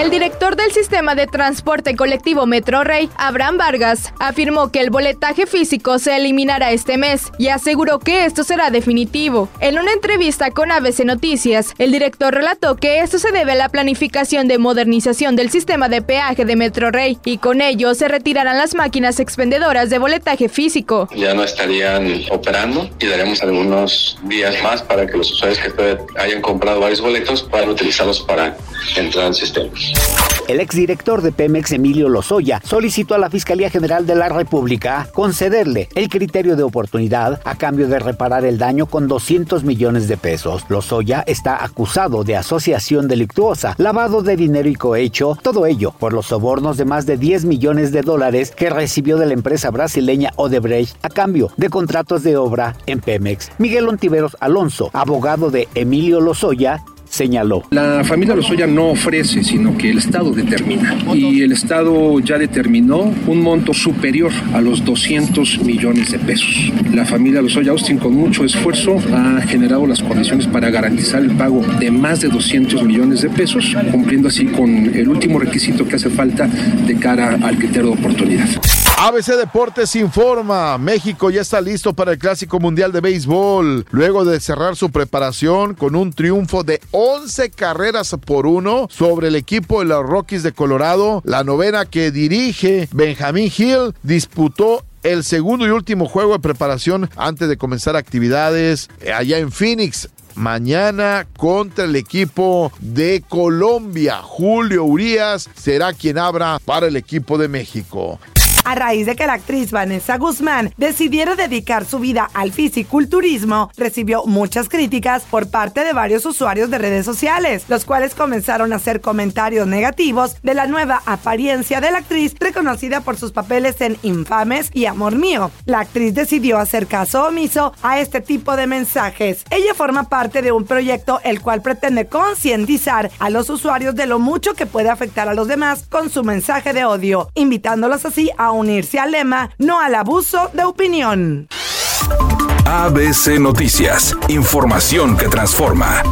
El director del sistema de transporte colectivo Metro Rey, Abraham Vargas, afirmó que el boletaje físico se eliminará este mes y aseguró que esto será definitivo. En una entrevista con ABC Noticias, el director relató que esto se debe a la planificación de modernización del sistema de peaje de Metro Rey y con ello se retirarán las máquinas expendedoras de boletaje físico. Ya no estarían operando y daremos algunos días más para que los usuarios que hayan comprado varios boletos puedan utilizarlos para entrar al sistema. El exdirector de Pemex, Emilio Lozoya, solicitó a la Fiscalía General de la República concederle el criterio de oportunidad a cambio de reparar el daño con 200 millones de pesos. Lozoya está acusado de asociación delictuosa, lavado de dinero y cohecho, todo ello por los sobornos de más de 10 millones de dólares que recibió de la empresa brasileña Odebrecht a cambio de contratos de obra en Pemex. Miguel Ontiveros Alonso, abogado de Emilio Lozoya, señaló. La familia Lozoya no ofrece, sino que el Estado determina. Y el Estado ya determinó un monto superior a los 200 millones de pesos. La familia Lozoya Austin con mucho esfuerzo ha generado las condiciones para garantizar el pago de más de 200 millones de pesos, cumpliendo así con el último requisito que hace falta de cara al criterio de oportunidad. ABC Deportes informa, México ya está listo para el Clásico Mundial de Béisbol, luego de cerrar su preparación con un triunfo de 11 carreras por uno sobre el equipo de los Rockies de Colorado. La novena que dirige Benjamín Hill disputó el segundo y último juego de preparación antes de comenzar actividades allá en Phoenix mañana contra el equipo de Colombia. Julio Urias será quien abra para el equipo de México a raíz de que la actriz Vanessa Guzmán decidiera dedicar su vida al fisiculturismo, recibió muchas críticas por parte de varios usuarios de redes sociales, los cuales comenzaron a hacer comentarios negativos de la nueva apariencia de la actriz reconocida por sus papeles en Infames y Amor Mío. La actriz decidió hacer caso omiso a este tipo de mensajes. Ella forma parte de un proyecto el cual pretende concientizar a los usuarios de lo mucho que puede afectar a los demás con su mensaje de odio, invitándolos así a unirse al lema No al abuso de opinión. ABC Noticias, información que transforma.